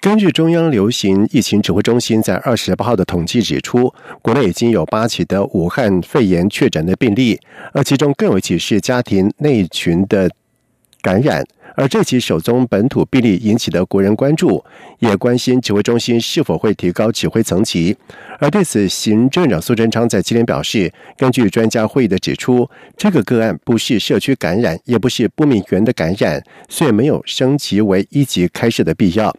根据中央流行疫情指挥中心在二十八号的统计指出，国内已经有八起的武汉肺炎确诊的病例，而其中更有一起是家庭内群的感染。而这起首宗本土病例引起的国人关注，也关心指挥中心是否会提高指挥层级。而对此，行政长苏贞昌在今天表示，根据专家会议的指出，这个个案不是社区感染，也不是不明源的感染，所以没有升级为一级开设的必要。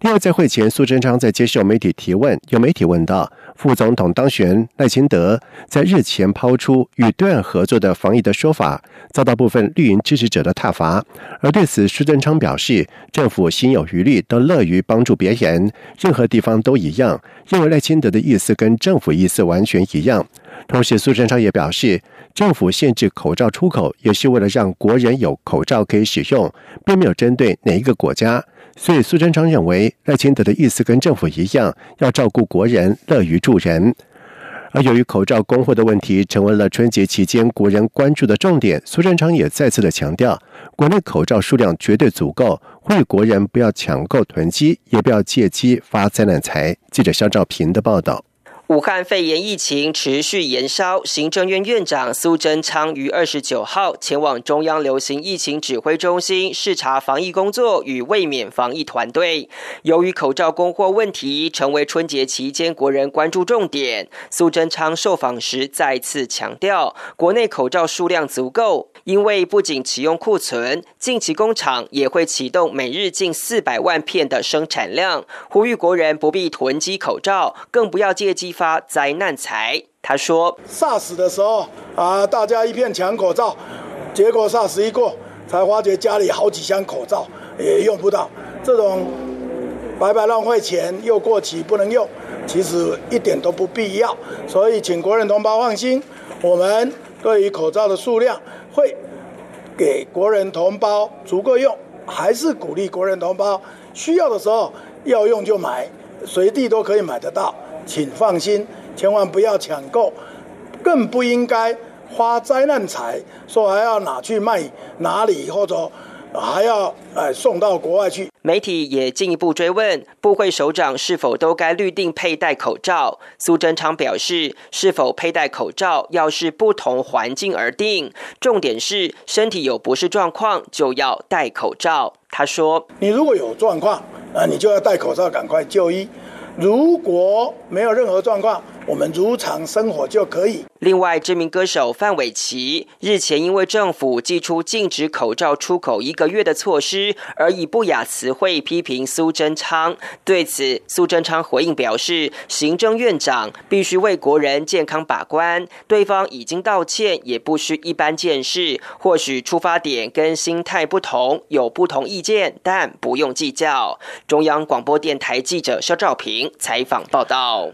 另外，在会前，苏贞昌在接受媒体提问，有媒体问到。副总统当选赖清德在日前抛出与对岸合作的防疫的说法，遭到部分绿营支持者的挞伐。而对此，苏贞昌表示，政府心有余力，都乐于帮助别人，任何地方都一样。认为赖清德的意思跟政府意思完全一样。同时，苏贞昌也表示，政府限制口罩出口，也是为了让国人有口罩可以使用，并没有针对哪一个国家。所以，苏贞昌认为赖清德的意思跟政府一样，要照顾国人，乐于助人。而由于口罩供货的问题成为了春节期间国人关注的重点，苏贞昌也再次的强调，国内口罩数量绝对足够，呼吁国人不要抢购囤积，也不要借机发灾难财。记者肖兆平的报道。武汉肺炎疫情持续延烧，行政院院长苏贞昌于二十九号前往中央流行疫情指挥中心视察防疫工作与卫冕防疫团队。由于口罩供货问题成为春节期间国人关注重点，苏贞昌受访时再次强调，国内口罩数量足够，因为不仅启用库存，近期工厂也会启动每日近四百万片的生产量，呼吁国人不必囤积口罩，更不要借机。发灾难财，他说：“SARS 的时候啊，大家一片抢口罩，结果 SARS 一过，才发觉家里好几箱口罩也用不到。这种白白浪费钱又过期不能用，其实一点都不必要。所以，请国人同胞放心，我们对于口罩的数量会给国人同胞足够用，还是鼓励国人同胞需要的时候要用就买，随地都可以买得到。”请放心，千万不要抢购，更不应该花灾难财，说还要拿去卖哪里，或者还要呃送到国外去。媒体也进一步追问，部会首长是否都该律定佩戴口罩？苏贞昌表示，是否佩戴口罩要视不同环境而定，重点是身体有不适状况就要戴口罩。他说：“你如果有状况，啊，你就要戴口罩，赶快就医。”如果没有任何状况，我们如常生活就可以。另外，知名歌手范玮琪日前因为政府寄出禁止口罩出口一个月的措施，而以不雅词汇批评苏贞昌。对此，苏贞昌回应表示，行政院长必须为国人健康把关，对方已经道歉，也不需一般见识。或许出发点跟心态不同，有不同意见，但不用计较。中央广播电台记者肖兆平采访报道。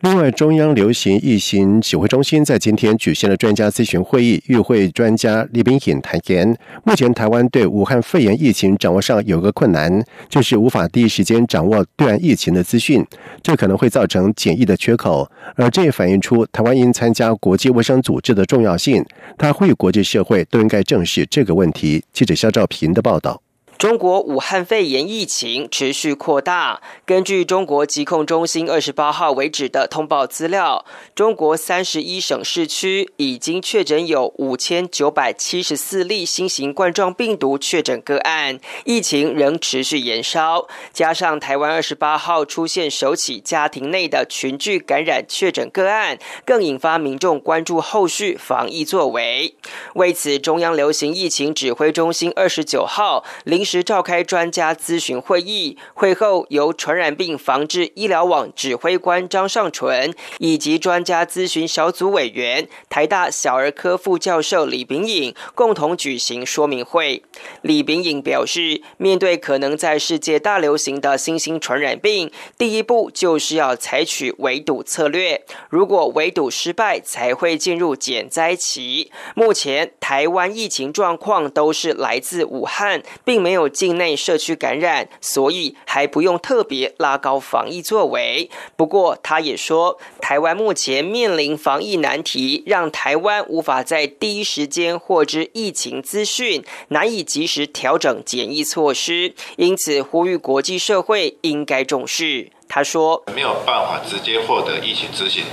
另外，中央流行疫情指挥中心在今天举行了专家咨询会议，与会专家李炳颖坦言，目前台湾对武汉肺炎疫情掌握上有个困难，就是无法第一时间掌握对岸疫情的资讯，这可能会造成检疫的缺口，而这也反映出台湾应参加国际卫生组织的重要性。他呼吁国际社会都应该正视这个问题。记者肖兆平的报道。中国武汉肺炎疫情持续扩大。根据中国疾控中心二十八号为止的通报资料，中国三十一省市区已经确诊有五千九百七十四例新型冠状病毒确诊个案，疫情仍持续延烧。加上台湾二十八号出现首起家庭内的群聚感染确诊个案，更引发民众关注后续防疫作为。为此，中央流行疫情指挥中心二十九号临。时召开专家咨询会议，会后由传染病防治医疗网指挥官张尚纯以及专家咨询小组委员台大小儿科副教授李炳颖共同举行说明会。李炳颖表示，面对可能在世界大流行的新兴传染病，第一步就是要采取围堵策略。如果围堵失败，才会进入减灾期。目前台湾疫情状况都是来自武汉，并没有有境内社区感染，所以还不用特别拉高防疫作为。不过，他也说，台湾目前面临防疫难题，让台湾无法在第一时间获知疫情资讯，难以及时调整检疫措施，因此呼吁国际社会应该重视。他说：“没有办法直接获得疫情资讯，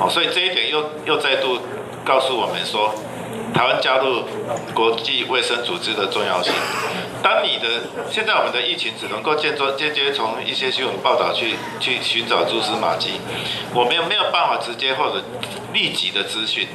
哦，所以这一点又又再度告诉我们说。”台湾加入国际卫生组织的重要性。当你的现在我们的疫情只能够间接间接从一些新闻报道去去寻找蛛丝马迹，我们没有办法直接或者立即的资讯。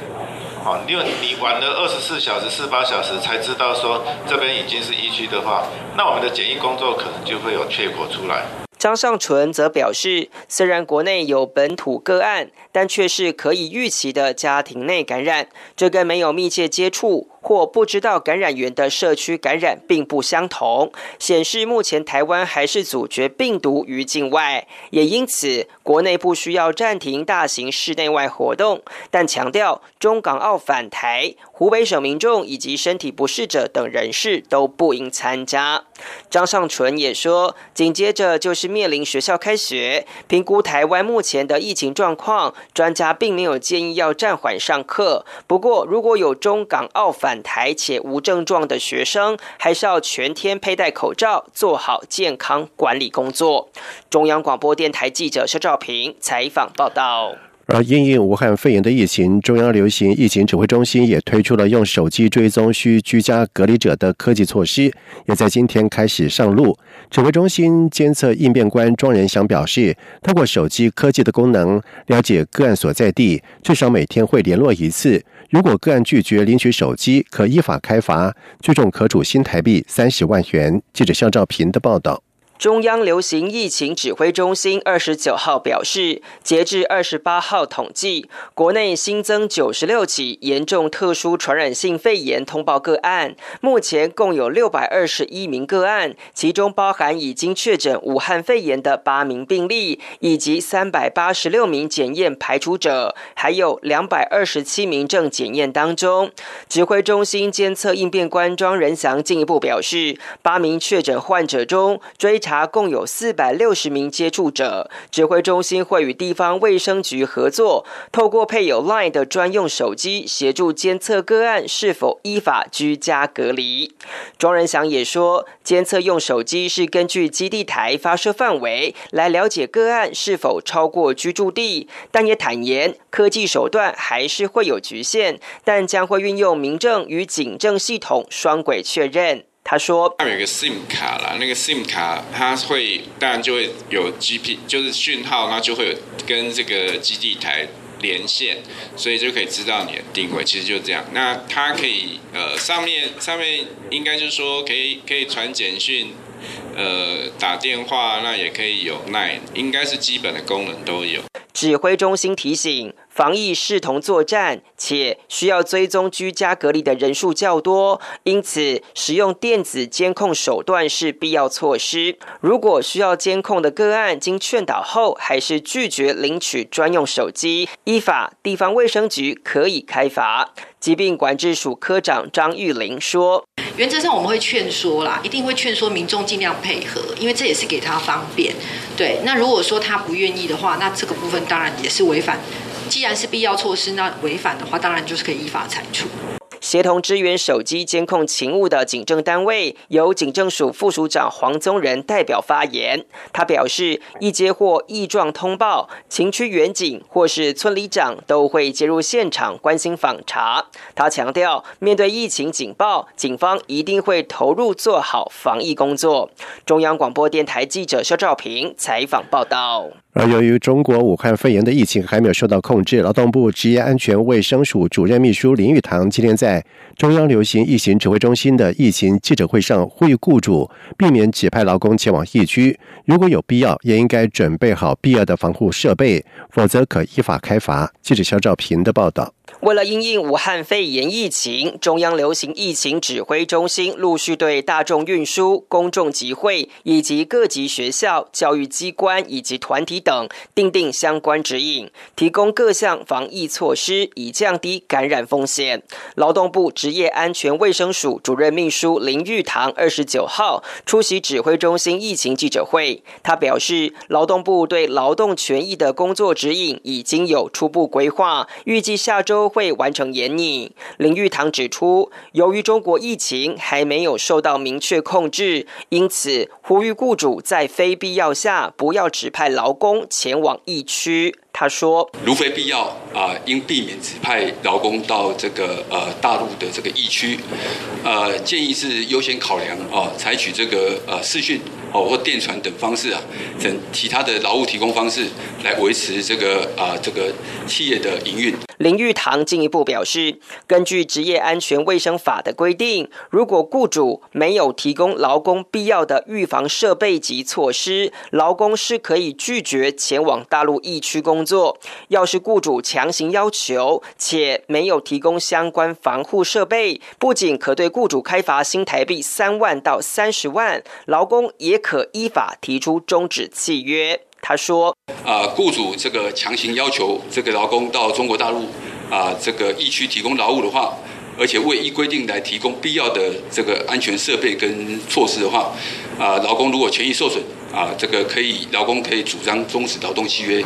好，因为你晚了二十四小时、四八小时才知道说这边已经是疫区的话，那我们的检疫工作可能就会有缺口出来。张尚纯则表示，虽然国内有本土个案，但却是可以预期的家庭内感染，这跟没有密切接触。或不知道感染源的社区感染并不相同，显示目前台湾还是阻绝病毒于境外，也因此国内不需要暂停大型室内外活动，但强调中港澳返台、湖北省民众以及身体不适者等人士都不应参加。张尚纯也说，紧接着就是面临学校开学，评估台湾目前的疫情状况，专家并没有建议要暂缓上课。不过，如果有中港澳返，台且无症状的学生，还是要全天佩戴口罩，做好健康管理工作。中央广播电台记者肖照平采访报道。而因应武汉肺炎的疫情，中央流行疫情指挥中心也推出了用手机追踪需居家隔离者的科技措施，也在今天开始上路。指挥中心监测应变官庄仁祥表示，通过手机科技的功能，了解个案所在地，至少每天会联络一次。如果个案拒绝领取手机，可依法开罚，最重可处新台币三十万元。记者肖兆平的报道。中央流行疫情指挥中心二十九号表示，截至二十八号统计，国内新增九十六起严重特殊传染性肺炎通报个案，目前共有六百二十一名个案，其中包含已经确诊武汉肺炎的八名病例，以及三百八十六名检验排除者，还有两百二十七名正检验当中。指挥中心监测应变官庄仁祥进一步表示，八名确诊患者中追。查共有四百六十名接触者，指挥中心会与地方卫生局合作，透过配有 LINE 的专用手机，协助监测个案是否依法居家隔离。庄仁祥也说，监测用手机是根据基地台发射范围来了解个案是否超过居住地，但也坦言科技手段还是会有局限，但将会运用民政与警政系统双轨确认。他说：“有一个 SIM 卡啦，那个 SIM 卡它会当然就会有 GP，就是讯号，然后就会有跟这个基地台连线，所以就可以知道你的定位。其实就这样。那它可以呃上面上面应该就是说可以可以传简讯，呃打电话，那也可以有 Line，应该是基本的功能都有。”指挥中心提醒。防疫视同作战，且需要追踪居家隔离的人数较多，因此使用电子监控手段是必要措施。如果需要监控的个案经劝导后还是拒绝领取专用手机，依法地方卫生局可以开罚。疾病管制署科长张玉玲说：“原则上我们会劝说啦，一定会劝说民众尽量配合，因为这也是给他方便。对，那如果说他不愿意的话，那这个部分当然也是违反。”既然是必要措施，那违反的话，当然就是可以依法裁处。协同支援手机监控勤务的警政单位，由警政署副署长黄宗仁代表发言。他表示，一接获异状通报，情区员警或是村里长都会介入现场关心访查。他强调，面对疫情警报，警方一定会投入做好防疫工作。中央广播电台记者肖兆平采访报道。而由于中国武汉肺炎的疫情还没有受到控制，劳动部职业安全卫生署主任秘书林玉堂今天在中央流行疫情指挥中心的疫情记者会上呼吁雇主避免指派劳工前往疫区，如果有必要，也应该准备好必要的防护设备，否则可依法开罚。记者肖兆平的报道。为了应应武汉肺炎疫情，中央流行疫情指挥中心陆续对大众运输、公众集会以及各级学校、教育机关以及团体等订定相关指引，提供各项防疫措施，以降低感染风险。劳动部职业安全卫生署主任秘书林玉堂二十九号出席指挥中心疫情记者会，他表示，劳动部对劳动权益的工作指引已经有初步规划，预计下周。会完成研拟。林玉堂指出，由于中国疫情还没有受到明确控制，因此呼吁雇主在非必要下不要指派劳工前往疫区。他说：“如非必要啊，应避免指派劳工到这个呃大陆的这个疫区。呃，建议是优先考量啊，采取这个呃视讯哦或电传等方式啊，等其他的劳务提供方式来维持这个啊这个企业的营运。”林玉堂进一步表示，根据职业安全卫生法的规定，如果雇主没有提供劳工必要的预防设备及措施，劳工是可以拒绝前往大陆疫区工。作，要是雇主强行要求且没有提供相关防护设备，不仅可对雇主开罚新台币三万到三十万，劳工也可依法提出终止契约。他说：“啊，雇主这个强行要求这个劳工到中国大陆啊这个疫区提供劳务的话，而且未依规定来提供必要的这个安全设备跟措施的话，啊，劳工如果权益受损。”啊，这个可以，劳工可以主张终止劳动契约，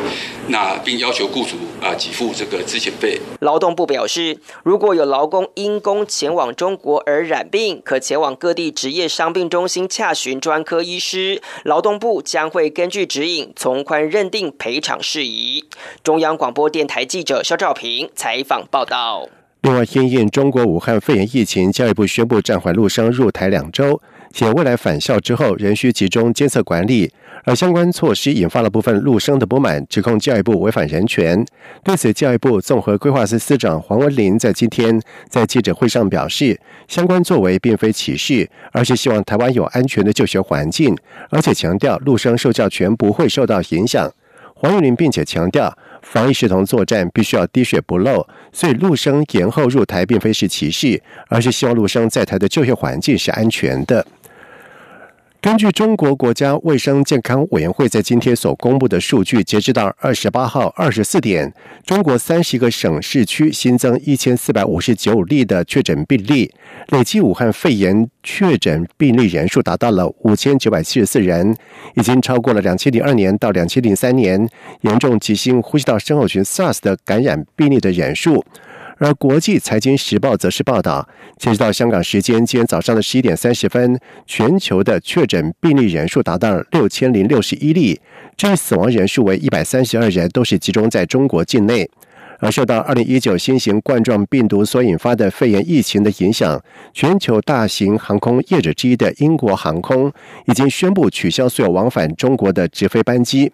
那并要求雇主啊给付这个资遣费。劳动部表示，如果有劳工因公前往中国而染病，可前往各地职业伤病中心洽询专科医师，劳动部将会根据指引从宽认定赔偿事宜。中央广播电台记者肖兆平采访报道。另外，因应中国武汉肺炎疫情，教育部宣布暂缓陆生入台两周。且未来返校之后仍需集中监测管理，而相关措施引发了部分陆生的不满，指控教育部违反人权。对此，教育部综合规划司司长黄文林在今天在记者会上表示，相关作为并非歧视，而是希望台湾有安全的就学环境，而且强调陆生受教权不会受到影响。黄文林并且强调，防疫视同作战，必须要滴血不漏，所以陆生延后入台并非是歧视，而是希望陆生在台的就学环境是安全的。根据中国国家卫生健康委员会在今天所公布的数据，截止到二十八号二十四点，中国三十个省市区新增一千四百五十九例的确诊病例，累计武汉肺炎确诊病例人数达到了五千九百七十四人，已经超过了两千零二年到两千零三年严重急性呼吸道症候群 SARS 的感染病例的人数。而国际财经时报则是报道，截止到香港时间今天早上的十一点三十分，全球的确诊病例人数达到了六千零六十一例，这死亡人数为一百三十二人，都是集中在中国境内。而受到二零一九新型冠状病毒所引发的肺炎疫情的影响，全球大型航空业者之一的英国航空已经宣布取消所有往返中国的直飞班机。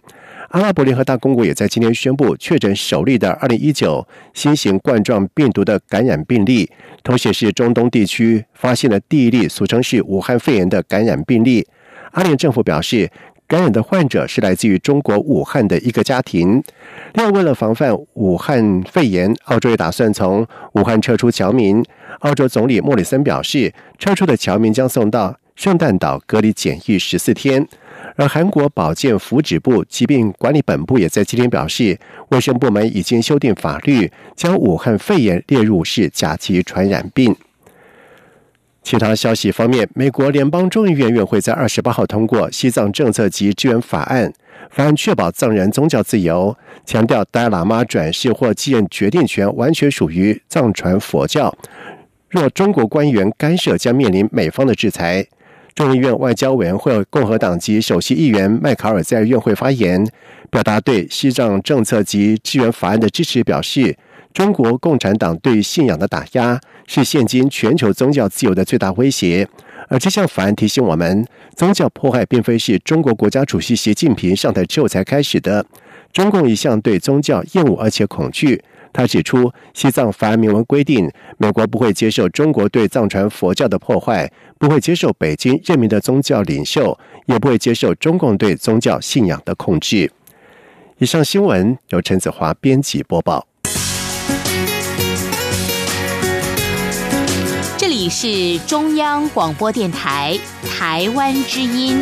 阿拉伯联合大公国也在今天宣布确诊首例的二零一九新型冠状病毒的感染病例，同时是中东地区发现的第一例俗称是武汉肺炎的感染病例。阿联政府表示，感染的患者是来自于中国武汉的一个家庭。另外，为了防范武汉肺炎，澳洲也打算从武汉撤出侨民。澳洲总理莫里森表示，撤出的侨民将送到圣诞岛隔离检疫十四天。而韩国保健福祉部疾病管理本部也在今天表示，卫生部门已经修订法律，将武汉肺炎列入是甲级传染病。其他消息方面，美国联邦众议院院会在二十八号通过西藏政策及支援法案，法案确保藏人宗教自由，强调达喇嘛转世或继任决定权完全属于藏传佛教，若中国官员干涉，将面临美方的制裁。众议院外交委员会共和党籍首席议员麦卡尔在院会发言，表达对西藏政策及支援法案的支持，表示中国共产党对信仰的打压是现今全球宗教自由的最大威胁。而这项法案提醒我们，宗教迫害并非是中国国家主席习近平上台之后才开始的，中共一向对宗教厌恶而且恐惧。他指出，西藏法案明文规定，美国不会接受中国对藏传佛教的破坏，不会接受北京任命的宗教领袖，也不会接受中共对宗教信仰的控制。以上新闻由陈子华编辑播报。这里是中央广播电台台湾之音。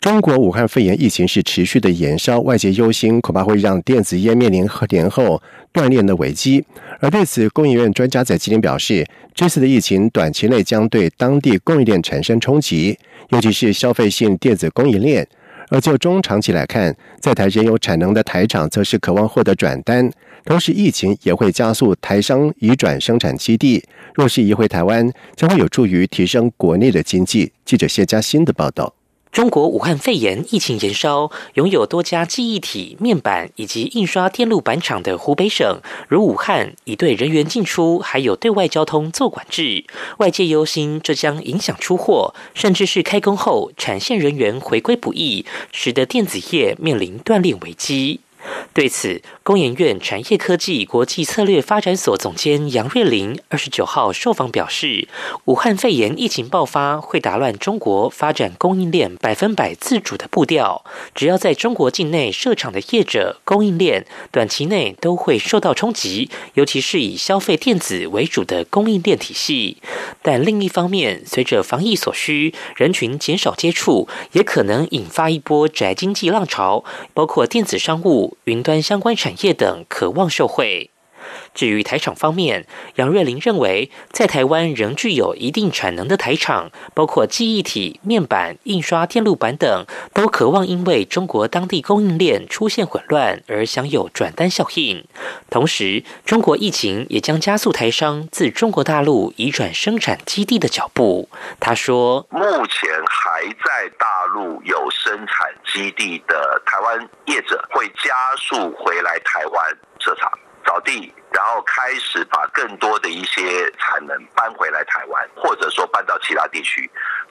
中国武汉肺炎疫情是持续的延烧，外界忧心恐怕会让电子烟面临和年后断链的危机。而对此，供应链专家在今天表示，这次的疫情短期内将对当地供应链产生冲击，尤其是消费性电子供应链。而就中长期来看，在台仍有产能的台厂，则是渴望获得转单。同时，疫情也会加速台商移转生产基地。若是移回台湾，将会有助于提升国内的经济。记者谢佳欣的报道。中国武汉肺炎疫情延烧，拥有多家记忆体、面板以及印刷电路板厂的湖北省，如武汉，已对人员进出还有对外交通做管制。外界忧心这将影响出货，甚至是开工后产线人员回归不易，使得电子业面临断裂危机。对此，工研院产业科技国际策略发展所总监杨瑞林二十九号受访表示，武汉肺炎疫情爆发会打乱中国发展供应链百分百自主的步调。只要在中国境内设厂的业者、供应链，短期内都会受到冲击，尤其是以消费电子为主的供应链体系。但另一方面，随着防疫所需，人群减少接触，也可能引发一波宅经济浪潮，包括电子商务。云端相关产业等渴望受惠。至于台厂方面，杨瑞麟认为，在台湾仍具有一定产能的台厂，包括记忆体、面板、印刷电路板等，都渴望因为中国当地供应链出现混乱而享有转单效应。同时，中国疫情也将加速台商自中国大陆移转生产基地的脚步。他说：“目前还在大陆有生产基地的台湾业者，会加速回来台湾设厂。”找地，然后开始把更多的一些产能搬回来台湾，或者说搬到其他地区，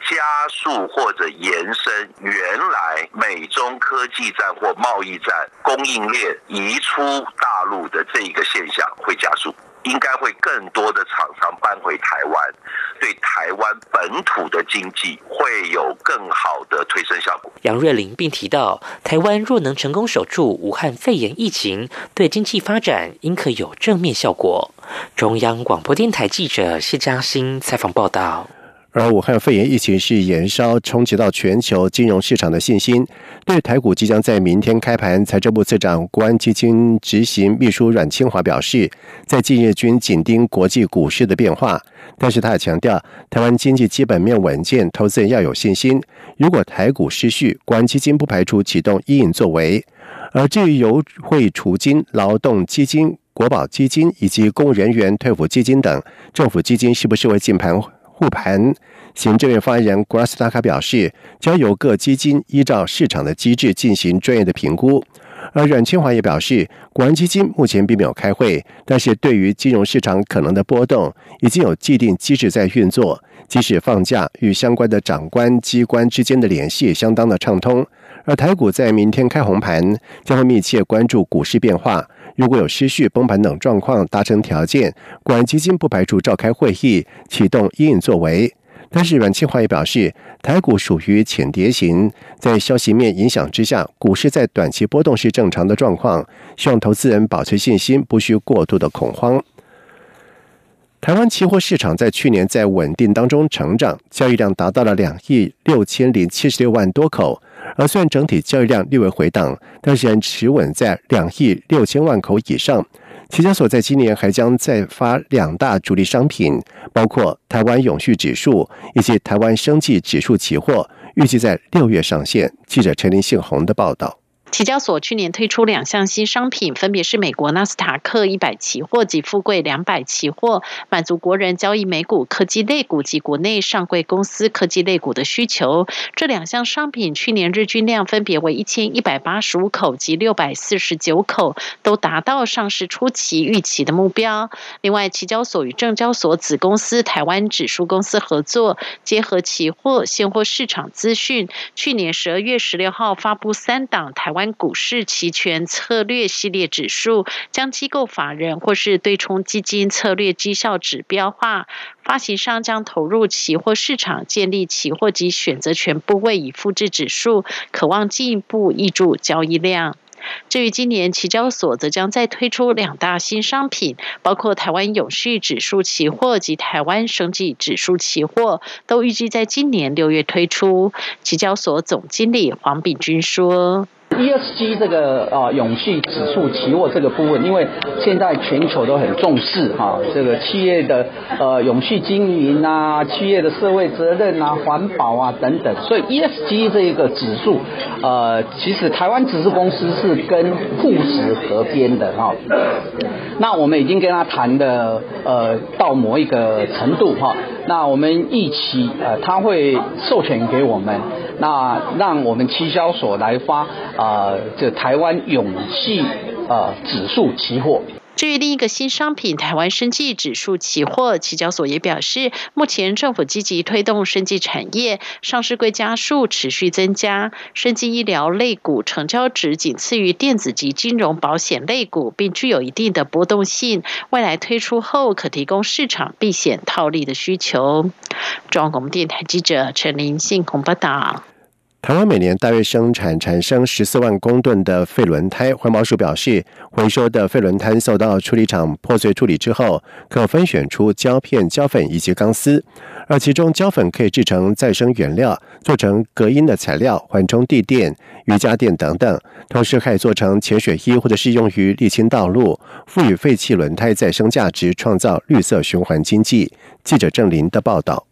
加速或者延伸原来美中科技战或贸易战供应链移出大陆的这一个现象会加速。应该会更多的厂商搬回台湾，对台湾本土的经济会有更好的推升效果。杨瑞麟并提到，台湾若能成功守住武汉肺炎疫情，对经济发展应可有正面效果。中央广播电台记者谢嘉欣采访报道。而武汉肺炎疫情是延烧，冲击到全球金融市场的信心。对台股即将在明天开盘，财政部次长国安基金执行秘书阮清华表示，在近日均紧盯国际股市的变化，但是他也强调，台湾经济基本面稳健，投资人要有信心。如果台股失序，国安基金不排除启动阴影作为。而至于由会储金、劳动基金、国保基金以及公务人员退抚基金等政府基金，是不是会进盘？护盘，行政院发言人古拉斯达卡表示，将由各基金依照市场的机制进行专业的评估。而阮清华也表示，国安基金目前并没有开会，但是对于金融市场可能的波动，已经有既定机制在运作。即使放假，与相关的长官机关之间的联系相当的畅通。而台股在明天开红盘，将会密切关注股市变化。如果有失序、崩盘等状况达成条件，管基金不排除召开会议，启动应应作为。但是阮庆华也表示，台股属于浅跌型，在消息面影响之下，股市在短期波动是正常的状况，希望投资人保持信心，不需过度的恐慌。台湾期货市场在去年在稳定当中成长，交易量达到了两亿六千零七十六万多口。而虽然整体交易量略微回档，但是仍持稳在两亿六千万口以上。期交所在今年还将再发两大主力商品，包括台湾永续指数以及台湾生计指数期货，预计在六月上线。记者陈林信宏的报道。期交所去年推出两项新商品，分别是美国纳斯达克一百期货及富贵两百期货，满足国人交易美股科技类股及国内上柜公司科技类股的需求。这两项商品去年日均量分别为一千一百八十五口及六百四十九口，都达到上市初期预期的目标。另外，期交所与证交所子公司台湾指数公司合作，结合期货现货市场资讯，去年十二月十六号发布三档台。湾股市期权策略系列指数将机构法人或是对冲基金策略绩效指标化，发行商将投入期货市场建立期货及选择权部位以复制指数，渴望进一步挹注交易量。至于今年期交所则将再推出两大新商品，包括台湾永续指数期货及台湾生技指数期货，都预计在今年六月推出。期交所总经理黄炳军说。ESG 这个啊永续指数期货这个部分，因为现在全球都很重视哈，这个企业的呃永续经营啊，企业的社会责任啊，环保啊等等，所以 ESG 这一个指数，呃，其实台湾指数公司是跟富时合编的哈，那我们已经跟他谈的呃到某一个程度哈，那我们一起呃他会授权给我们。那让我们期交所来发啊，这台湾永续啊指数期货。至于另一个新商品台湾生技指数期货，期交所也表示，目前政府积极推动生技产业上市柜家数持续增加，生技医疗类股成交值仅次于电子及金融保险类股，并具有一定的波动性。未来推出后，可提供市场避险套利的需求。中央广播电台记者陈林信鸿报道。台湾每年大约生产产生十四万公吨的废轮胎，环保署表示，回收的废轮胎受到处理厂破碎处理之后，可分选出胶片、胶粉以及钢丝，而其中胶粉可以制成再生原料，做成隔音的材料、缓冲地垫、瑜伽垫等等，同时可以做成潜水衣或者是用于沥青道路，赋予废弃轮胎再生价值，创造绿色循环经济。记者郑林的报道。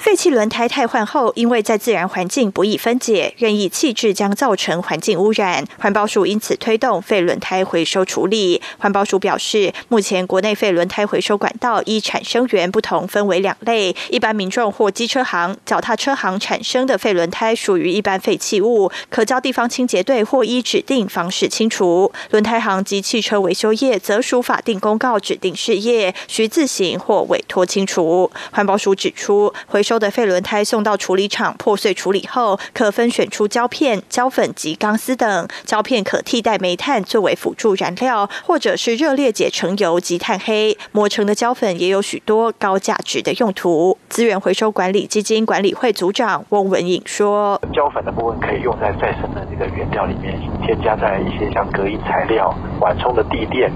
废弃轮胎汰换后，因为在自然环境不易分解，任意弃置将造成环境污染。环保署因此推动废轮胎回收处理。环保署表示，目前国内废轮胎回收管道依产生源不同，分为两类：一般民众或机车行、脚踏车行产生的废轮胎属于一般废弃物，可交地方清洁队或依指定方式清除；轮胎行及汽车维修业则属法定公告指定事业，需自行或委托清除。环保署指出，回收收的废轮胎送到处理厂破碎处理后，可分选出胶片、胶粉及钢丝等。胶片可替代煤炭作为辅助燃料，或者是热裂解成油及炭黑。磨成的胶粉也有许多高价值的用途。资源回收管理基金管理会组长翁文颖说：“胶粉的部分可以用在再生的这个原料里面，添加在一些像隔音材料、缓冲的地垫，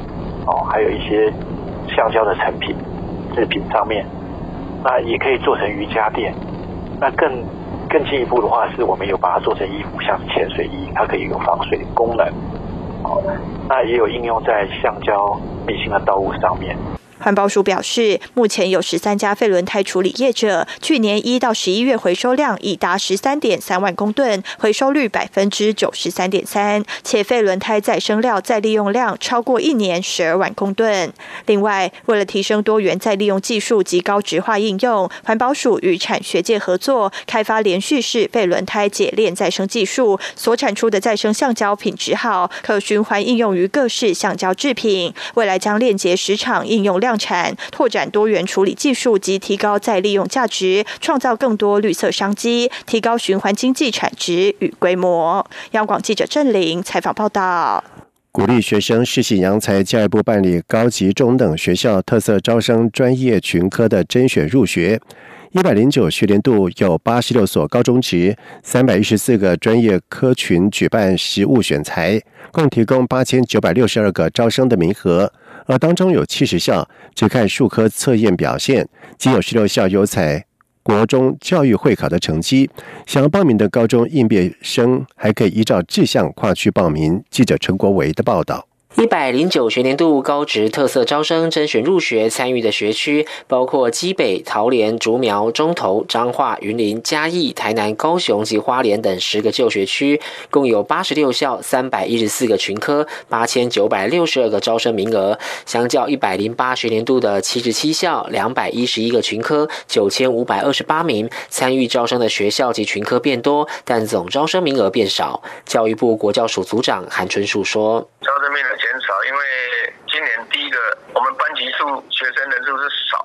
哦，还有一些橡胶的成品制品上面。”那也可以做成瑜伽垫，那更更进一步的话，是我们有把它做成衣服，像潜水衣，它可以有防水功能，好，那也有应用在橡胶密芯的道路上面。环保署表示，目前有十三家废轮胎处理业者，去年一到十一月回收量已达十三点三万公吨，回收率百分之九十三点三，且废轮胎再生料再利用量超过一年十二万公吨。另外，为了提升多元再利用技术及高值化应用，环保署与产学界合作，开发连续式废轮胎解炼再生技术，所产出的再生橡胶品质好，可循环应用于各式橡胶制品。未来将链接十厂应用量。产拓展多元处理技术及提高再利用价值，创造更多绿色商机，提高循环经济产值与规模。央广记者郑玲采访报道。鼓励学生试习扬才，教育部办理高级中等学校特色招生专业群科的甄选入学。一百零九学年度有八十六所高中职、三百一十四个专业科群举办实务选材，共提供八千九百六十二个招生的名额。而当中有七十校只看数科测验表现，仅有十六校有采国中教育会考的成绩。想要报名的高中应届生还可以依照志向跨区报名。记者陈国维的报道。一百零九学年度高职特色招生甄选入学参与的学区，包括基北、桃园、竹苗、中投、彰化、云林、嘉义、台南、高雄及花莲等十个旧学区，共有八十六校、三百一十四个群科、八千九百六十二个招生名额。相较一百零八学年度的七十七校、两百一十一个群科、九千五百二十八名，参与招生的学校及群科变多，但总招生名额变少。教育部国教署组长韩春树说：“招生名额。”减少，因为今年第一个，我们班级数学生人数是少；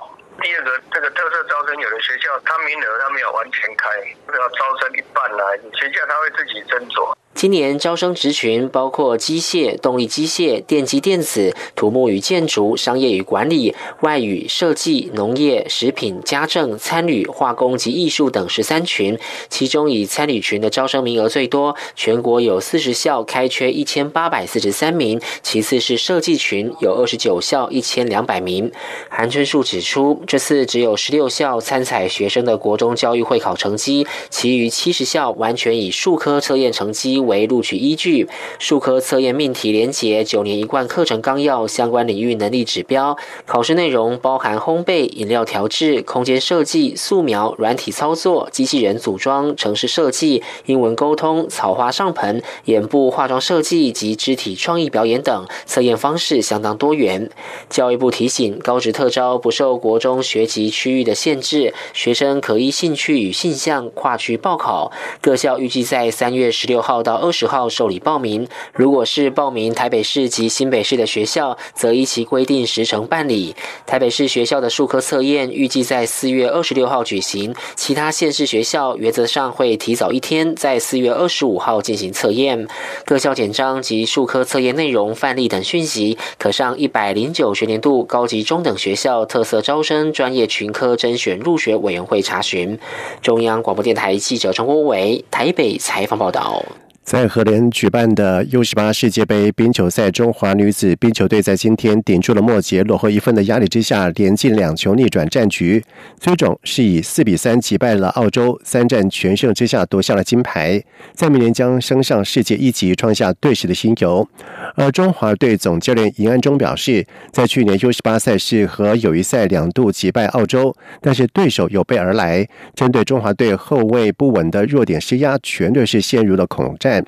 第二个，这个特色招生有的学校，它名额它没有完全开，要招生一半来，学校他会自己斟酌。今年招生职群包括机械、动力机械、电机电子、土木与建筑、商业与管理、外语、设计、农业、食品、家政、餐旅、化工及艺术等十三群，其中以参旅群的招生名额最多，全国有四十校开缺一千八百四十三名，其次是设计群有二十九校一千两百名。韩春树指出，这次只有十六校参采学生的国中教育会考成绩，其余七十校完全以数科测验成绩。为录取依据，数科测验命题连结九年一贯课程纲要相关领域能力指标，考试内容包含烘焙、饮料调制、空间设计、素描、软体操作、机器人组装、城市设计、英文沟通、草花上盆、眼部化妆设计及肢体创意表演等，测验方式相当多元。教育部提醒，高职特招不受国中学籍区域的限制，学生可依兴趣与性向跨区报考。各校预计在三月十六号到到二十号受理报名，如果是报名台北市及新北市的学校，则依其规定时程办理。台北市学校的数科测验预计在四月二十六号举行，其他县市学校原则上会提早一天，在四月二十五号进行测验。各校简章及数科测验内容范例等讯息，可上一百零九学年度高级中等学校特色招生专业群科甄选入学委员会查询。中央广播电台记者陈国伟台北采访报道。在荷莲举办的 U 十八世界杯冰球赛，中华女子冰球队在今天顶住了末节落后一分的压力之下，连进两球逆转战局，最终是以四比三击败了澳洲，三战全胜之下夺下了金牌，在明年将升上世界一级，创下队史的新游。而中华队总教练尹安中表示，在去年 U 十八赛事和友谊赛两度击败澳洲，但是对手有备而来，针对中华队后卫不稳的弱点施压，全队是陷入了恐战。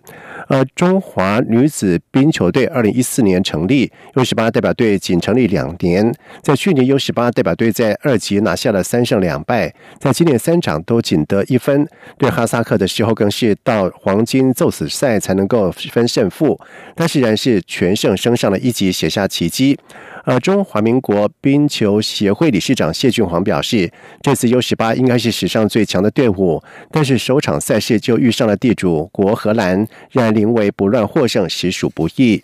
而中华女子冰球队二零一四年成立，U 十八代表队仅成立两年，在去年 U 十八代表队在二级拿下了三胜两败，在今年三场都仅得一分，对哈萨克的时候更是到黄金揍死赛才能够分胜负，但是然是全胜升上了一级，写下奇迹。而中华民国冰球协会理事长谢俊煌表示，这次 U 十八应该是史上最强的队伍，但是首场赛事就遇上了地主国荷兰，让临危不乱获胜实属不易。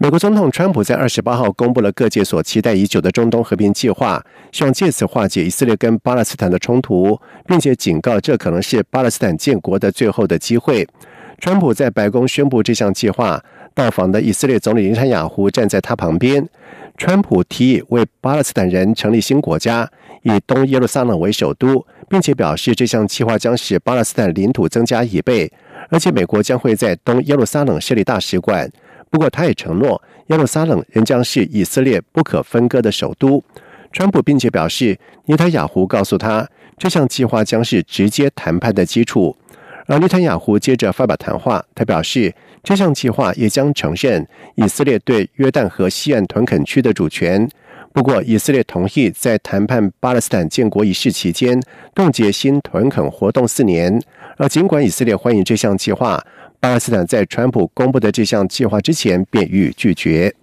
美国总统川普在二十八号公布了各界所期待已久的中东和平计划，希望借此化解以色列跟巴勒斯坦的冲突，并且警告这可能是巴勒斯坦建国的最后的机会。川普在白宫宣布这项计划。到访的以色列总理林塔雅胡站在他旁边。川普提议为巴勒斯坦人成立新国家，以东耶路撒冷为首都，并且表示这项计划将使巴勒斯坦领土增加一倍，而且美国将会在东耶路撒冷设立大使馆。不过，他也承诺耶路撒冷仍将是以色列不可分割的首都。川普并且表示，尼塔雅胡告诉他，这项计划将是直接谈判的基础。而尼坦雅胡接着发表谈话，他表示。这项计划也将承认以色列对约旦河西岸屯垦区的主权。不过，以色列同意在谈判巴勒斯坦建国仪式期间冻结新屯垦活动四年。而尽管以色列欢迎这项计划，巴勒斯坦在川普公布的这项计划之前便予以拒绝。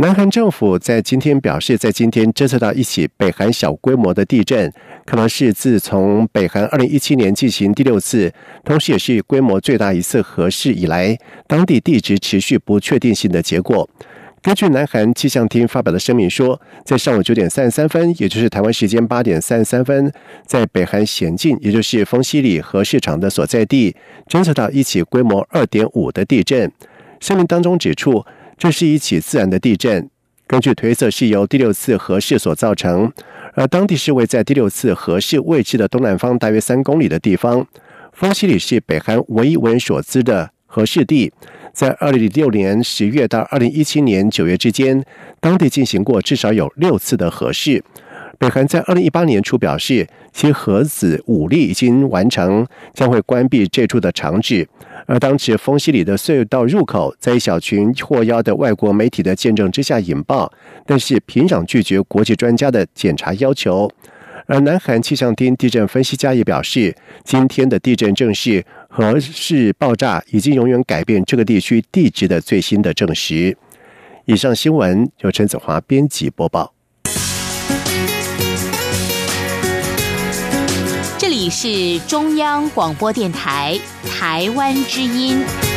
南韩政府在今天表示，在今天侦测到一起北韩小规模的地震，可能是自从北韩二零一七年进行第六次，同时也是规模最大一次核试以来，当地地质持续不确定性的结果。根据南韩气象厅发表的声明说，在上午九点三十三分，也就是台湾时间八点三十三分，在北韩咸镜，也就是丰西里核市场的所在地，侦测到一起规模二点五的地震。声明当中指出。这是一起自然的地震，根据推测是由第六次核试所造成，而当地是位在第六次核试位置的东南方大约三公里的地方。丰西里是北韩唯一为人所知的核试地，在二零零六年十月到二零一七年九月之间，当地进行过至少有六次的核试。北韩在二零一八年初表示，其核子武力已经完成，将会关闭这处的厂址。而当时丰西里的隧道入口在一小群获邀的外国媒体的见证之下引爆，但是平壤拒绝国际专家的检查要求。而南韩气象厅地震分析家也表示，今天的地震正是核试爆炸已经永远改变这个地区地质的最新的证实。以上新闻由陈子华编辑播报。你是中央广播电台台湾之音。